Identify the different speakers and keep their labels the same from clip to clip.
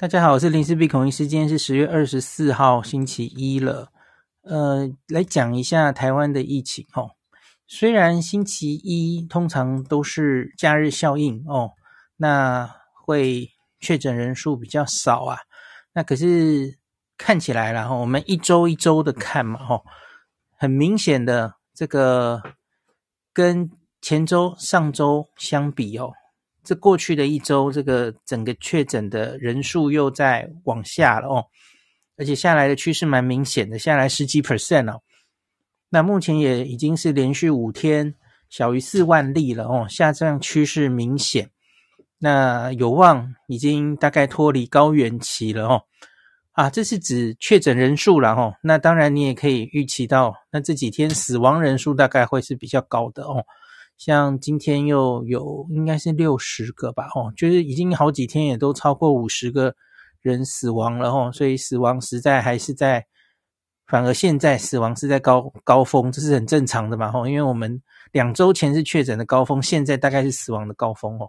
Speaker 1: 大家好，我是林氏璧孔医师。今天是十月二十四号，星期一了。呃，来讲一下台湾的疫情哦。虽然星期一通常都是假日效应哦，那会确诊人数比较少啊。那可是看起来啦，我们一周一周的看嘛，吼，很明显的这个跟前周、上周相比哦。这过去的一周，这个整个确诊的人数又在往下了哦，而且下来的趋势蛮明显的，下来十几 percent 哦。那目前也已经是连续五天小于四万例了哦，下降趋势明显。那有望已经大概脱离高原期了哦。啊，这是指确诊人数了哦。那当然你也可以预期到，那这几天死亡人数大概会是比较高的哦。像今天又有应该是六十个吧，哦，就是已经好几天也都超过五十个人死亡了，哦，所以死亡实在还是在，反而现在死亡是在高高峰，这是很正常的嘛，哦，因为我们两周前是确诊的高峰，现在大概是死亡的高峰，哦，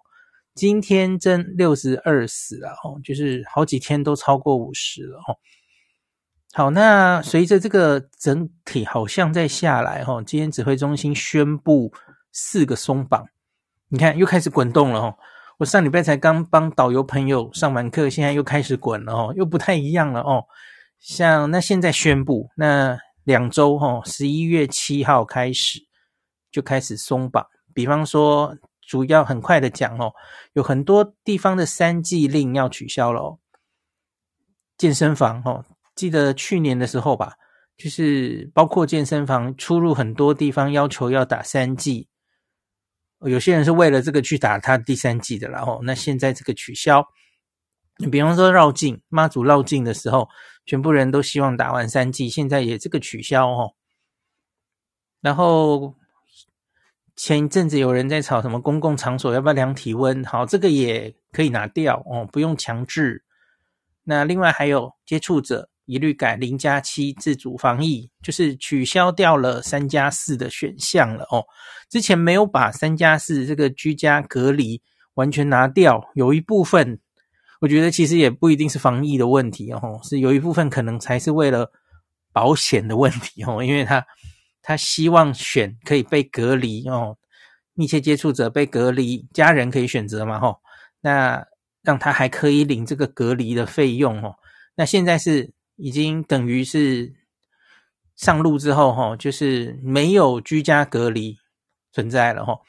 Speaker 1: 今天真六十二死了，哦，就是好几天都超过五十了，哦，好，那随着这个整体好像在下来，哦，今天指挥中心宣布。四个松绑，你看又开始滚动了哦。我上礼拜才刚帮导游朋友上完课，现在又开始滚了哦，又不太一样了哦。像那现在宣布，那两周哦，十一月七号开始就开始松绑。比方说，主要很快的讲哦，有很多地方的三剂令要取消了哦。健身房哦，记得去年的时候吧，就是包括健身房出入很多地方要求要打三剂。有些人是为了这个去打他第三剂的，然后那现在这个取消，你比方说绕境妈祖绕境的时候，全部人都希望打完三剂，现在也这个取消哦。然后前一阵子有人在吵什么公共场所要不要量体温，好，这个也可以拿掉哦，不用强制。那另外还有接触者。一律改零加七自主防疫，就是取消掉了三加四的选项了哦。之前没有把三加四这个居家隔离完全拿掉，有一部分我觉得其实也不一定是防疫的问题哦，是有一部分可能才是为了保险的问题哦，因为他他希望选可以被隔离哦，密切接触者被隔离，家人可以选择嘛吼，那让他还可以领这个隔离的费用哦。那现在是。已经等于是上路之后，哈，就是没有居家隔离存在了，哈。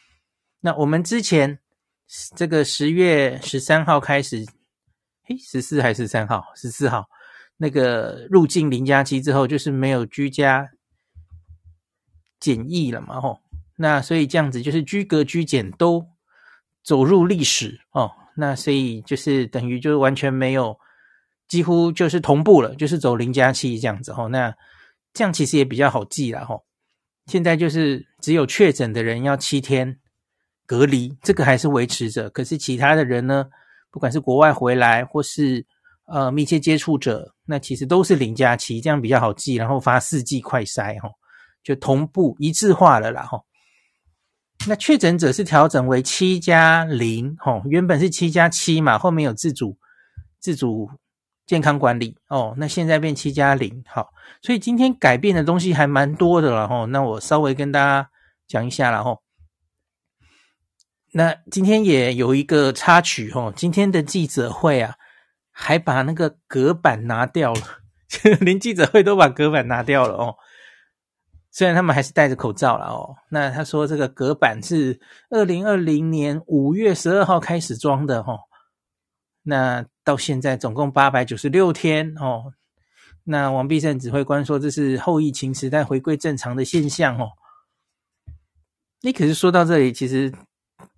Speaker 1: 那我们之前这个十月十三号开始，嘿，十四还是三号？十四号那个入境零加七之后，就是没有居家检疫了嘛，吼。那所以这样子就是居隔居检都走入历史哦。那所以就是等于就是完全没有。几乎就是同步了，就是走零加七这样子吼，那这样其实也比较好记了吼。现在就是只有确诊的人要七天隔离，这个还是维持着。可是其他的人呢，不管是国外回来或是呃密切接触者，那其实都是零加七，这样比较好记，然后发四剂快筛哈，就同步一致化了啦哈。那确诊者是调整为七加零，吼，原本是七加七嘛，后面有自主自主健康管理哦，那现在变七加零，好，所以今天改变的东西还蛮多的了吼，那我稍微跟大家讲一下了吼。那今天也有一个插曲吼，今天的记者会啊，还把那个隔板拿掉了，连记者会都把隔板拿掉了哦。虽然他们还是戴着口罩了哦，那他说这个隔板是二零二零年五月十二号开始装的哦，那到现在总共八百九十六天哦，那王必胜指挥官说这是后疫情时代回归正常的现象哦。你可是说到这里，其实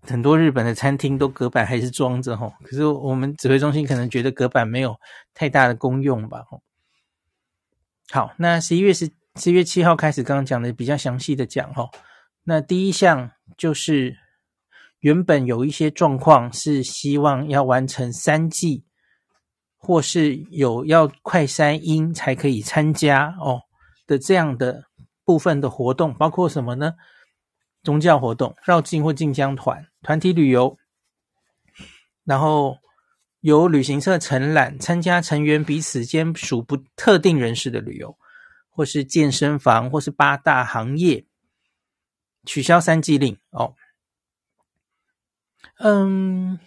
Speaker 1: 很多日本的餐厅都隔板还是装着哦，可是我们指挥中心可能觉得隔板没有太大的功用吧。好，那十一月十。十一月七号开始，刚刚讲的比较详细的讲哈。那第一项就是原本有一些状况是希望要完成三季，或是有要快筛阴才可以参加哦的这样的部分的活动，包括什么呢？宗教活动、绕境或进香团、团体旅游，然后由旅行社承揽参加成员彼此间属不特定人士的旅游。或是健身房，或是八大行业取消三季令哦。嗯，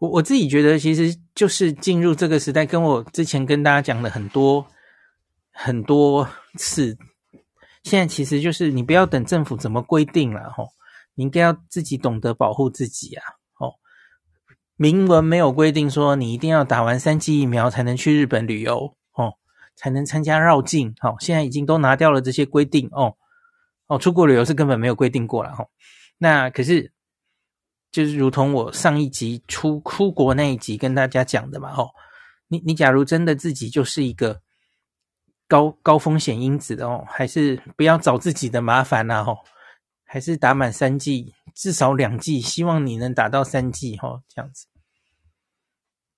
Speaker 1: 我我自己觉得，其实就是进入这个时代，跟我之前跟大家讲的很多很多次，现在其实就是你不要等政府怎么规定了吼，你应该要自己懂得保护自己啊。哦，明文没有规定说你一定要打完三剂疫苗才能去日本旅游。哦才能参加绕境，好，现在已经都拿掉了这些规定哦，哦，出国旅游是根本没有规定过了哈。那可是就是如同我上一集出出国那一集跟大家讲的嘛，哦，你你假如真的自己就是一个高高风险因子哦，还是不要找自己的麻烦呐，吼，还是打满三剂，至少两剂，希望你能打到三剂，哈，这样子。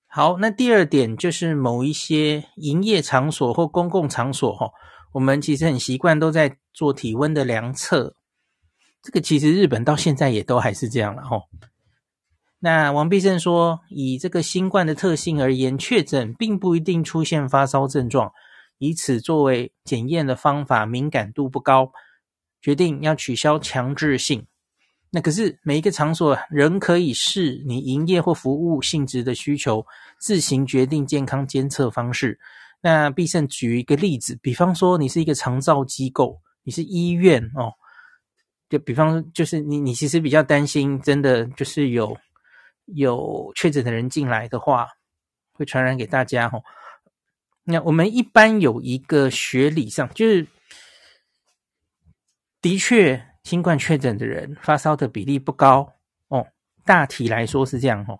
Speaker 1: 好，那第二点就是某一些营业场所或公共场所，哈，我们其实很习惯都在做体温的量测。这个其实日本到现在也都还是这样了，哈。那王必胜说，以这个新冠的特性而言，确诊并不一定出现发烧症状，以此作为检验的方法敏感度不高，决定要取消强制性。那可是每一个场所仍可以视你营业或服务性质的需求，自行决定健康监测方式。那必胜举一个例子，比方说你是一个长照机构，你是医院哦，就比方说就是你你其实比较担心，真的就是有有确诊的人进来的话，会传染给大家哦。那我们一般有一个学理上，就是的确。新冠确诊的人发烧的比例不高哦，大体来说是这样哦。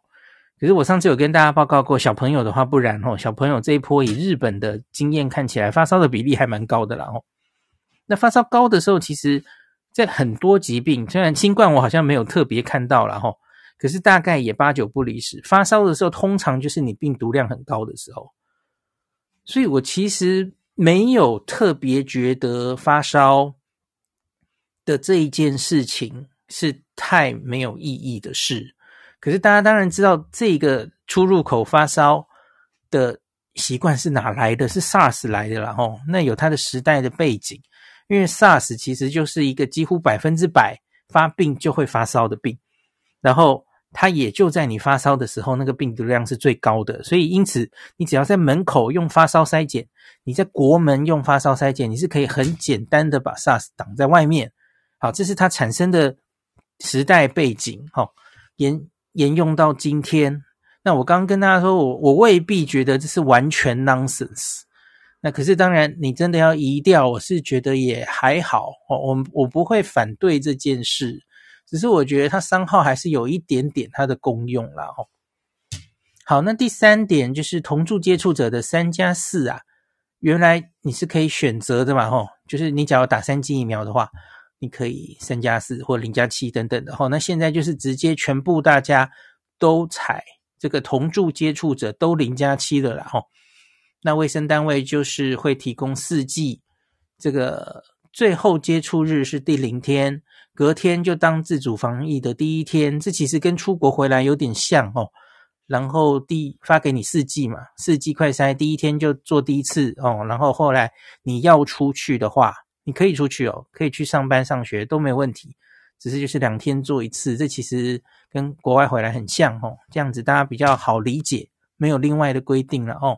Speaker 1: 可是我上次有跟大家报告过，小朋友的话不然哦。小朋友这一波以日本的经验看起来，发烧的比例还蛮高的啦哦。那发烧高的时候，其实在很多疾病，虽然新冠我好像没有特别看到了哈，可是大概也八九不离十。发烧的时候，通常就是你病毒量很高的时候，所以我其实没有特别觉得发烧。的这一件事情是太没有意义的事，可是大家当然知道这个出入口发烧的习惯是哪来的？是 SARS 来的啦吼，那有它的时代的背景，因为 SARS 其实就是一个几乎百分之百发病就会发烧的病，然后它也就在你发烧的时候，那个病毒量是最高的，所以因此你只要在门口用发烧筛检，你在国门用发烧筛检，你是可以很简单的把 SARS 挡在外面。好，这是它产生的时代背景，好，沿沿用到今天。那我刚刚跟大家说，我我未必觉得这是完全 nonsense。那可是当然，你真的要移掉，我是觉得也还好。我我我不会反对这件事，只是我觉得它三号还是有一点点它的功用啦。哦，好，那第三点就是同住接触者的三加四啊，原来你是可以选择的嘛，吼，就是你只要打三剂疫苗的话。你可以三加四或零加七等等的齁，那现在就是直接全部大家都采这个同住接触者都零加七的了哈。那卫生单位就是会提供四剂，这个最后接触日是第零天，隔天就当自主防疫的第一天，这其实跟出国回来有点像哦。然后第发给你四剂嘛，四剂快筛，第一天就做第一次哦。然后后来你要出去的话，你可以出去哦，可以去上班上学都没有问题，只是就是两天做一次，这其实跟国外回来很像哦。这样子大家比较好理解，没有另外的规定了哦。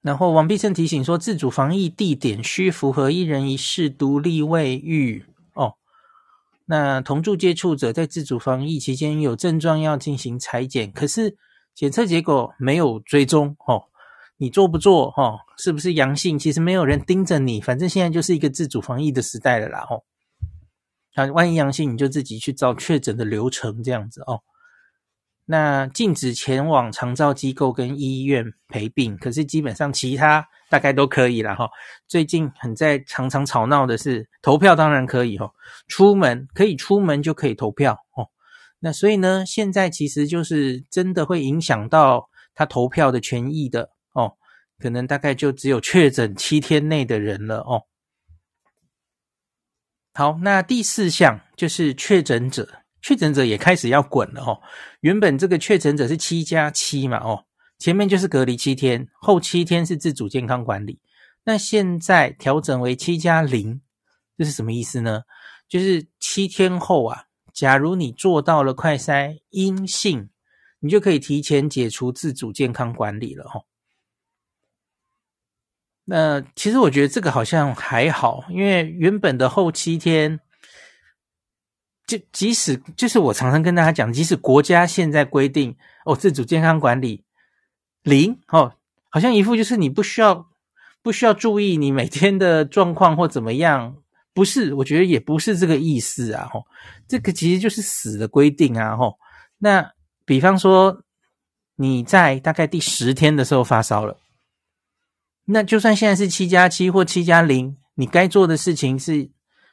Speaker 1: 然后王必胜提醒说，自主防疫地点需符合一人一室独立卫浴哦。那同住接触者在自主防疫期间有症状要进行裁剪，可是检测结果没有追踪哦，你做不做哦？是不是阳性？其实没有人盯着你，反正现在就是一个自主防疫的时代了啦哦。啊，万一阳性，你就自己去照确诊的流程这样子哦。那禁止前往长照机构跟医院陪病，可是基本上其他大概都可以了哈。最近很在常常吵闹的是投票，当然可以哈，出门可以出门就可以投票哦。那所以呢，现在其实就是真的会影响到他投票的权益的哦，可能大概就只有确诊七天内的人了哦。好，那第四项就是确诊者。确诊者也开始要滚了哦。原本这个确诊者是七加七嘛哦，前面就是隔离七天，后七天是自主健康管理。那现在调整为七加零，这是什么意思呢？就是七天后啊，假如你做到了快筛阴性，你就可以提前解除自主健康管理了哦。那其实我觉得这个好像还好，因为原本的后七天。就即使就是我常常跟大家讲，即使国家现在规定哦，自主健康管理零哦，好像一副就是你不需要不需要注意你每天的状况或怎么样，不是，我觉得也不是这个意思啊，吼，这个其实就是死的规定啊，吼。那比方说你在大概第十天的时候发烧了，那就算现在是七加七或七加零，你该做的事情是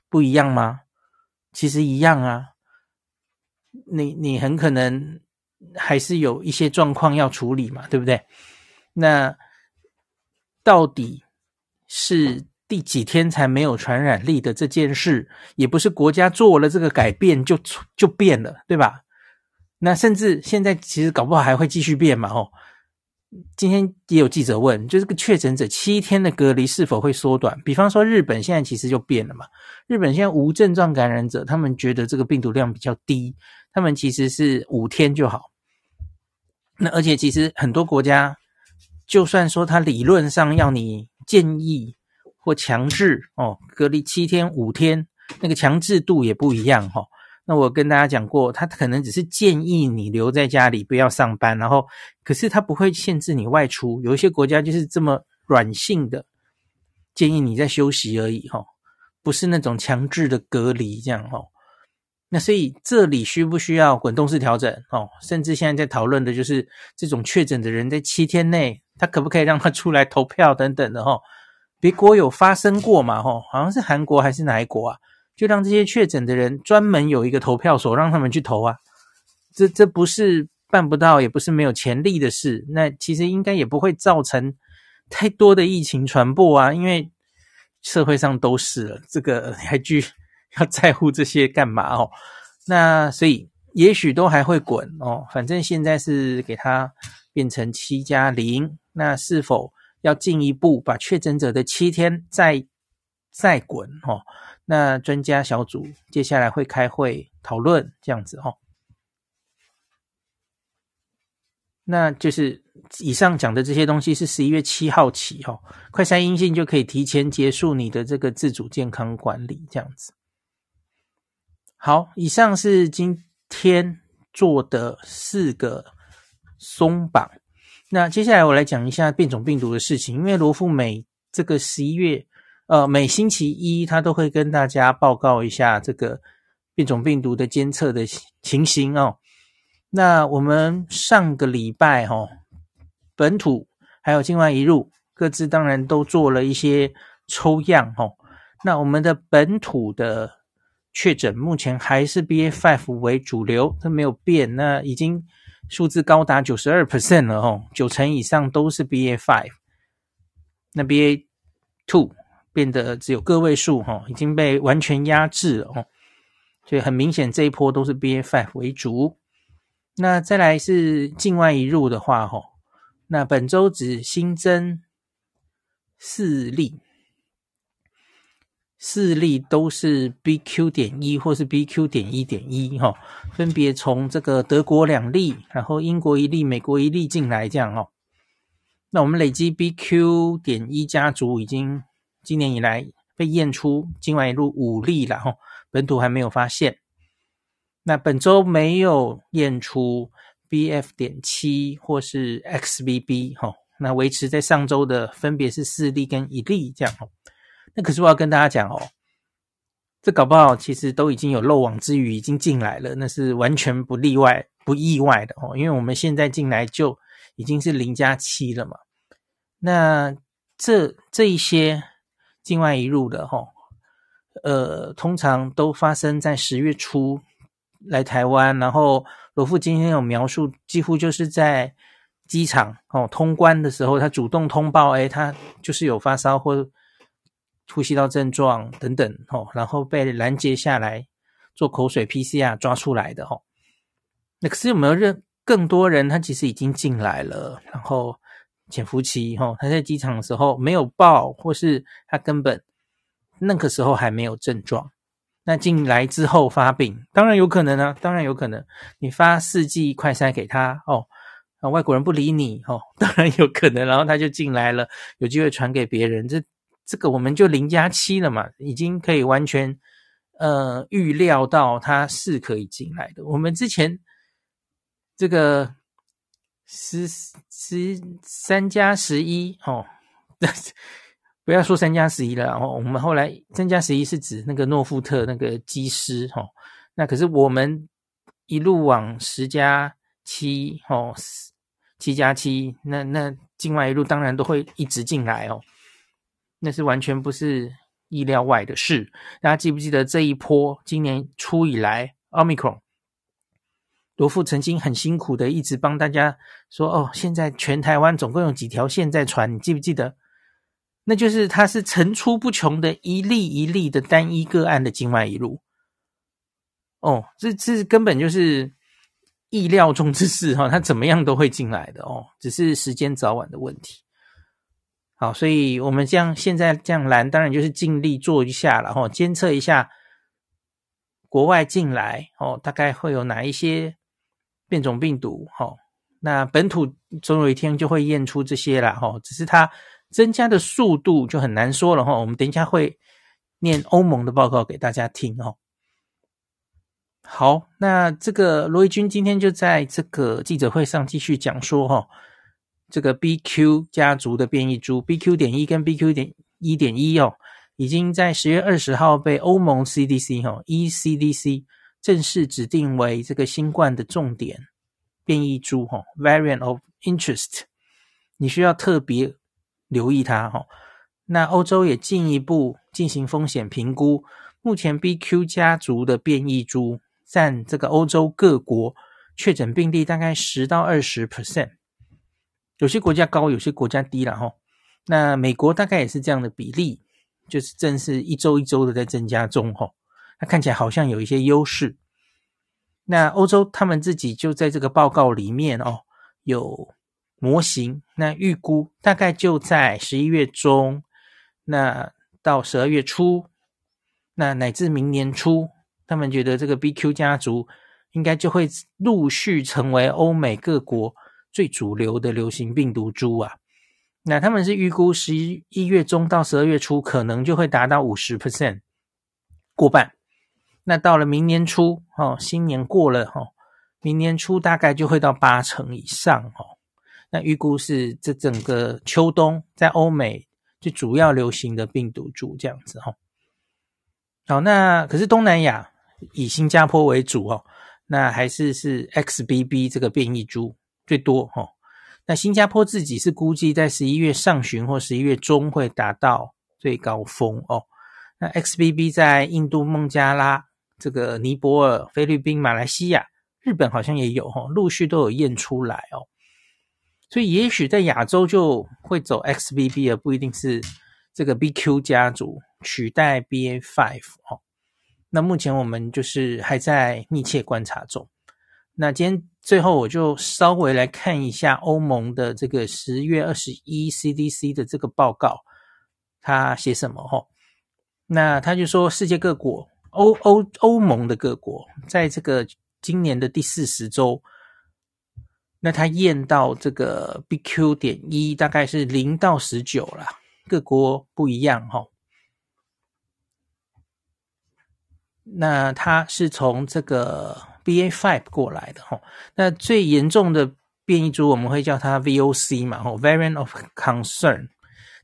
Speaker 1: 不一样吗？其实一样啊，你你很可能还是有一些状况要处理嘛，对不对？那到底是第几天才没有传染力的这件事，也不是国家做了这个改变就就变了，对吧？那甚至现在其实搞不好还会继续变嘛，哦。今天也有记者问，就这个确诊者七天的隔离是否会缩短？比方说日本现在其实就变了嘛。日本现在无症状感染者，他们觉得这个病毒量比较低，他们其实是五天就好。那而且其实很多国家，就算说他理论上要你建议或强制哦，隔离七天五天，那个强制度也不一样哈、哦。那我跟大家讲过，他可能只是建议你留在家里，不要上班，然后可是他不会限制你外出。有一些国家就是这么软性的建议你在休息而已，哈，不是那种强制的隔离这样，哈。那所以这里需不需要滚动式调整？哦，甚至现在在讨论的就是这种确诊的人在七天内，他可不可以让他出来投票等等的，哈。别国有发生过嘛，哈，好像是韩国还是哪一国啊？就让这些确诊的人专门有一个投票所，让他们去投啊。这这不是办不到，也不是没有潜力的事。那其实应该也不会造成太多的疫情传播啊，因为社会上都是了，这个还去要在乎这些干嘛哦？那所以也许都还会滚哦。反正现在是给它变成七加零，那是否要进一步把确诊者的七天再再滚哦？那专家小组接下来会开会讨论这样子哦，那就是以上讲的这些东西是十一月七号起哦，快筛阴性就可以提前结束你的这个自主健康管理这样子。好，以上是今天做的四个松绑。那接下来我来讲一下变种病毒的事情，因为罗富美这个十一月。呃，每星期一他都会跟大家报告一下这个变种病毒的监测的情形哦。那我们上个礼拜哈、哦，本土还有境外移入各自当然都做了一些抽样哈、哦。那我们的本土的确诊目前还是 BA five 为主流，它没有变。那已经数字高达九十二 percent 了哦，九成以上都是 BA five。那 BA two 变得只有个位数哈，已经被完全压制了哦。所以很明显这一波都是 BA.5 为主。那再来是境外移入的话哈，那本周只新增四例。四例都是 BQ 点一或是 BQ 点一点一哈，分别从这个德国两例，然后英国一例，美国一例进来这样哦。那我们累积 BQ 点一家族已经今年以来被验出境外移入五例了哈，本土还没有发现。那本周没有验出 BF 点七或是 XBB 哈，那维持在上周的分别是四例跟一例这样哦。那可是我要跟大家讲哦，这搞不好其实都已经有漏网之鱼已经进来了，那是完全不例外、不意外的哦。因为我们现在进来就已经是零加七了嘛。那这这一些境外移入的哈，呃，通常都发生在十月初来台湾，然后罗富今天有描述，几乎就是在机场哦通关的时候，他主动通报，诶，他就是有发烧或。呼吸道症状等等，吼，然后被拦截下来做口水 PCR 抓出来的，吼。那可是有没有认更多人？他其实已经进来了，然后潜伏期，吼，他在机场的时候没有报，或是他根本那个时候还没有症状。那进来之后发病，当然有可能啊，当然有可能。你发四剂快筛给他，哦，啊外国人不理你，哦，当然有可能，然后他就进来了，有机会传给别人。这。这个我们就零加七了嘛，已经可以完全呃预料到他是可以进来的。我们之前这个十十三加十一哦，不要说三加十一了哦。我们后来三加十一是指那个诺富特那个机师哦，那可是我们一路往十加七哦，七加七，那那境外一路当然都会一直进来哦。那是完全不是意料外的事。大家记不记得这一波今年初以来，Omicron，罗富曾经很辛苦的一直帮大家说：“哦，现在全台湾总共有几条线在传？你记不记得？那就是它是层出不穷的一例一例的单一个案的境外移入。哦，这这根本就是意料中之事哈，它怎么样都会进来的哦，只是时间早晚的问题。”好，所以我们这样现在这样拦，当然就是尽力做一下了哈，监测一下国外进来哦，大概会有哪一些变种病毒哈。那本土总有一天就会验出这些了哈，只是它增加的速度就很难说了哈。我们等一下会念欧盟的报告给大家听哦。好，那这个罗怡君今天就在这个记者会上继续讲说哈。这个 BQ 家族的变异株 BQ 点一跟 BQ 点一点一哦，已经在十月二十号被欧盟 CDC 哈 ECDC 正式指定为这个新冠的重点变异株哈 Variant of Interest，你需要特别留意它哈。那欧洲也进一步进行风险评估，目前 BQ 家族的变异株占这个欧洲各国确诊病例大概十到二十 percent。有些国家高，有些国家低了哈。那美国大概也是这样的比例，就是正是一周一周的在增加中哈。它看起来好像有一些优势。那欧洲他们自己就在这个报告里面哦，有模型，那预估大概就在十一月中，那到十二月初，那乃至明年初，他们觉得这个 BQ 家族应该就会陆续成为欧美各国。最主流的流行病毒株啊，那他们是预估十一月中到十二月初可能就会达到五十 percent 过半，那到了明年初哦，新年过了哈，明年初大概就会到八成以上哦。那预估是这整个秋冬在欧美最主要流行的病毒株这样子哈。好，那可是东南亚以新加坡为主哦，那还是是 XBB 这个变异株。最多哈，那新加坡自己是估计在十一月上旬或十一月中会达到最高峰哦。那 XBB 在印度孟加拉这个尼泊尔、菲律宾、马来西亚、日本好像也有哈，陆续都有验出来哦。所以也许在亚洲就会走 XBB，而不一定是这个 BQ 家族取代 BA.5 哦。那目前我们就是还在密切观察中。那今天最后我就稍微来看一下欧盟的这个十月二十一 CDC 的这个报告，他写什么？哈，那他就说世界各国欧欧欧盟的各国在这个今年的第四十周，那他验到这个 BQ 点一大概是零到十九啦，各国不一样哈。那他是从这个 BA. five 过来的哈，那最严重的变异株我们会叫它 VOC 嘛，哦 Variant of Concern。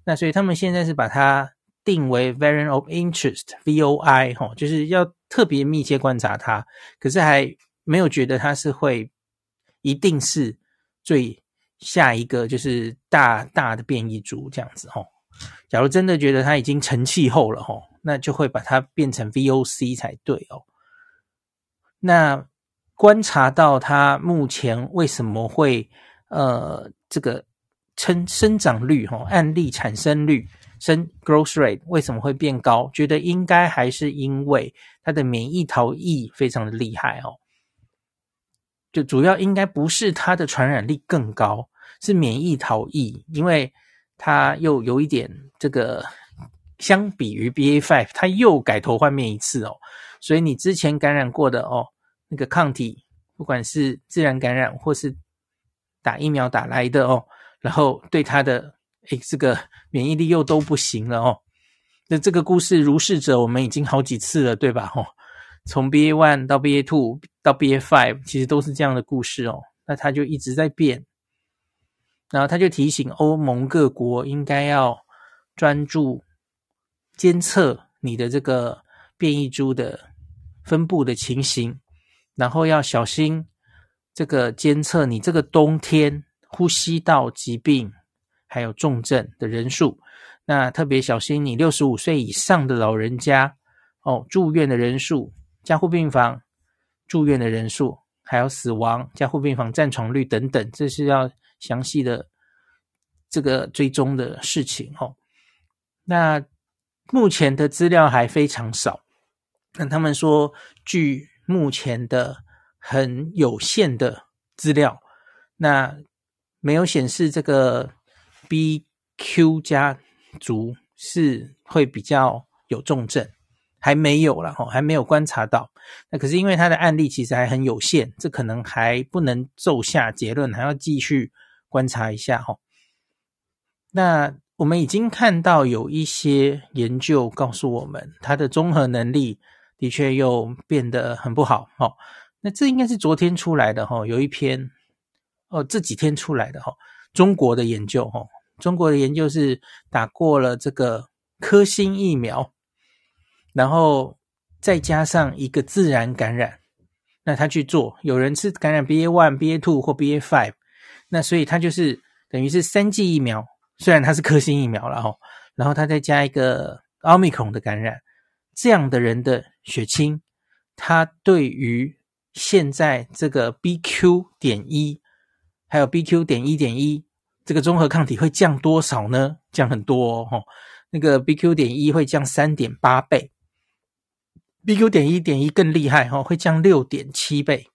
Speaker 1: 那所以他们现在是把它定为 Variant of Interest VOI 吼，就是要特别密切观察它，可是还没有觉得它是会一定是最下一个就是大大的变异株这样子吼。假如真的觉得它已经成气候了吼。那就会把它变成 VOC 才对哦。那观察到它目前为什么会呃这个生生长率哈、案例产生率生 growth rate 为什么会变高？觉得应该还是因为它的免疫逃逸非常的厉害哦。就主要应该不是它的传染力更高，是免疫逃逸，因为它又有一点这个。相比于 BA five，它又改头换面一次哦，所以你之前感染过的哦，那个抗体，不管是自然感染或是打疫苗打来的哦，然后对它的这个免疫力又都不行了哦。那这个故事如是者，我们已经好几次了，对吧？哦，从 BA.1 到 BA.2 到 BA.5，其实都是这样的故事哦。那它就一直在变，然后他就提醒欧盟各国应该要专注。监测你的这个变异株的分布的情形，然后要小心这个监测你这个冬天呼吸道疾病还有重症的人数。那特别小心你六十五岁以上的老人家哦，住院的人数、加护病房住院的人数，还有死亡、加护病房占床率等等，这是要详细的这个追踪的事情哦。那。目前的资料还非常少，那他们说，据目前的很有限的资料，那没有显示这个 BQ 家族是会比较有重症，还没有了哈，还没有观察到。那可是因为他的案例其实还很有限，这可能还不能奏下结论，还要继续观察一下哈。那。我们已经看到有一些研究告诉我们，他的综合能力的确又变得很不好。哦，那这应该是昨天出来的哈，有一篇哦，这几天出来的哈，中国的研究哈，中国的研究是打过了这个科兴疫苗，然后再加上一个自然感染，那他去做，有人是感染 BA one、BA two 或 BA five，那所以他就是等于是三剂疫苗。虽然它是科兴疫苗了哈，然后他再加一个奥密克戎的感染，这样的人的血清，他对于现在这个 BQ 点一还有 BQ 点一点一这个综合抗体会降多少呢？降很多哦，那个 BQ 点一会降三点八倍，BQ 点一点一更厉害哈，会降六点七倍。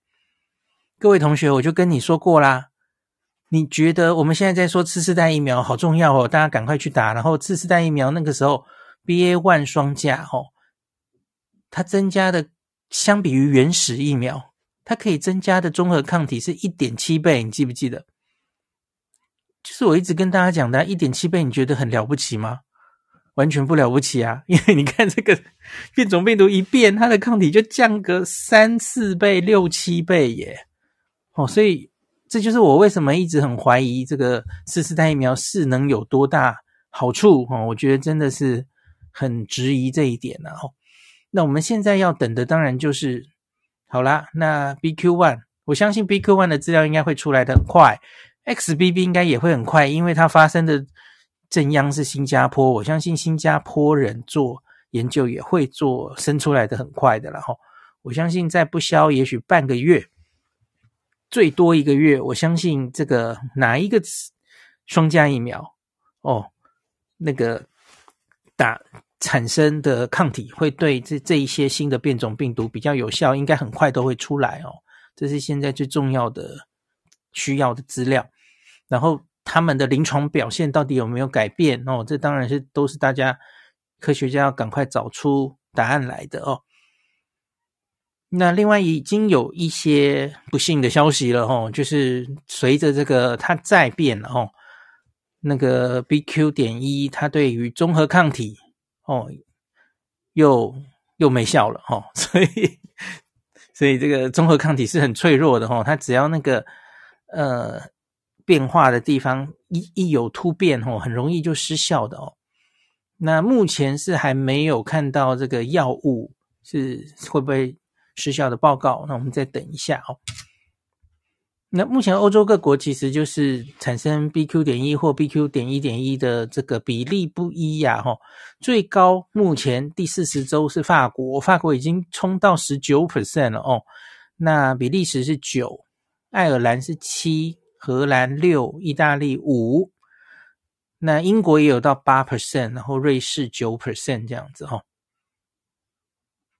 Speaker 1: 各位同学，我就跟你说过啦。你觉得我们现在在说次世代疫苗好重要哦，大家赶快去打。然后次世代疫苗那个时候 BA one 双价哦，它增加的相比于原始疫苗，它可以增加的综合抗体是一点七倍，你记不记得？就是我一直跟大家讲的，一点七倍，你觉得很了不起吗？完全不了不起啊！因为你看这个变种病毒一变，它的抗体就降个三四倍、六七倍耶。哦，所以。这就是我为什么一直很怀疑这个次世代疫苗是能有多大好处哦，我觉得真的是很质疑这一点了哦。那我们现在要等的当然就是好啦，那 BQ one，我相信 BQ one 的资料应该会出来的很快，XBB 应该也会很快，因为它发生的正央是新加坡，我相信新加坡人做研究也会做生出来的很快的了哈。我相信再不消，也许半个月，最多一个月，我相信这个哪一个双价疫苗哦，那个打产生的抗体会对这这一些新的变种病毒比较有效，应该很快都会出来哦。这是现在最重要的需要的资料。然后他们的临床表现到底有没有改变哦？这当然是都是大家科学家要赶快找出答案来的哦。那另外已经有一些不幸的消息了哦，就是随着这个它再变了哦，那个 BQ 点一它对于中和抗体哦又又没效了哦，所以所以这个中和抗体是很脆弱的哦，它只要那个呃变化的地方一一有突变哦，很容易就失效的哦。那目前是还没有看到这个药物是会不会失效的报告，那我们再等一下哦。那目前欧洲各国其实就是产生 BQ 点一或 BQ 点一点一的这个比例不一呀，哈，最高目前第四十周是法国，法国已经冲到十九 percent 了哦。那比利时是九，爱尔兰是七，荷兰六，意大利五，那英国也有到八 percent，然后瑞士九 percent 这样子哈。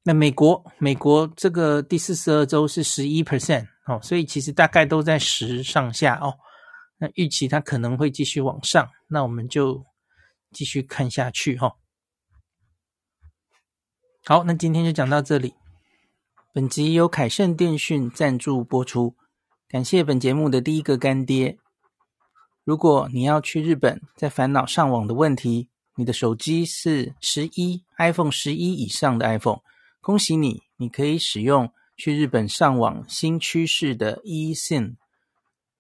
Speaker 1: 那美国，美国这个第四十二周是十一 percent 哦，所以其实大概都在十上下哦。那预期它可能会继续往上，那我们就继续看下去哈、哦。好，那今天就讲到这里。本集由凯盛电讯赞助播出，感谢本节目的第一个干爹。如果你要去日本，在烦恼上网的问题，你的手机是十一 iPhone 十一以上的 iPhone。恭喜你，你可以使用去日本上网新趋势的 eSIM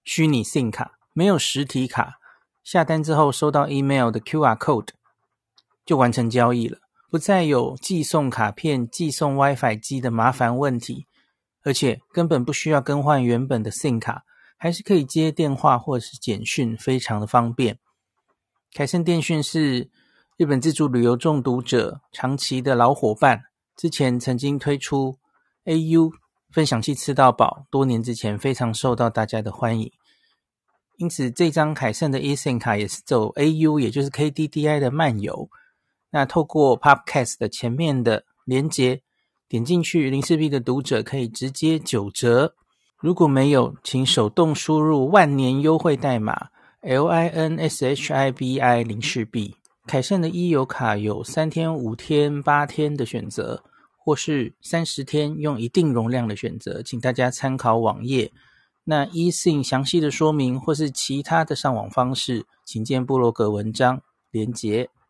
Speaker 1: 虚拟 SIM 卡，没有实体卡，下单之后收到 email 的 QR code 就完成交易了，不再有寄送卡片、寄送 WiFi 机的麻烦问题，而且根本不需要更换原本的 SIM 卡，还是可以接电话或者是简讯，非常的方便。凯盛电讯是日本自助旅游中毒者长期的老伙伴。之前曾经推出 AU 分享器吃到饱，多年之前非常受到大家的欢迎，因此这张凯盛的 eSIM 卡也是走 AU，也就是 KDDI 的漫游。那透过 Podcast 的前面的连接点进去，林氏璧的读者可以直接九折。如果没有，请手动输入万年优惠代码 LINSHIBI 林氏璧。凯盛的 e 游卡有三天、五天、八天的选择，或是三十天用一定容量的选择，请大家参考网页。那 eSIM 详细的说明或是其他的上网方式，请见部落格文章连结。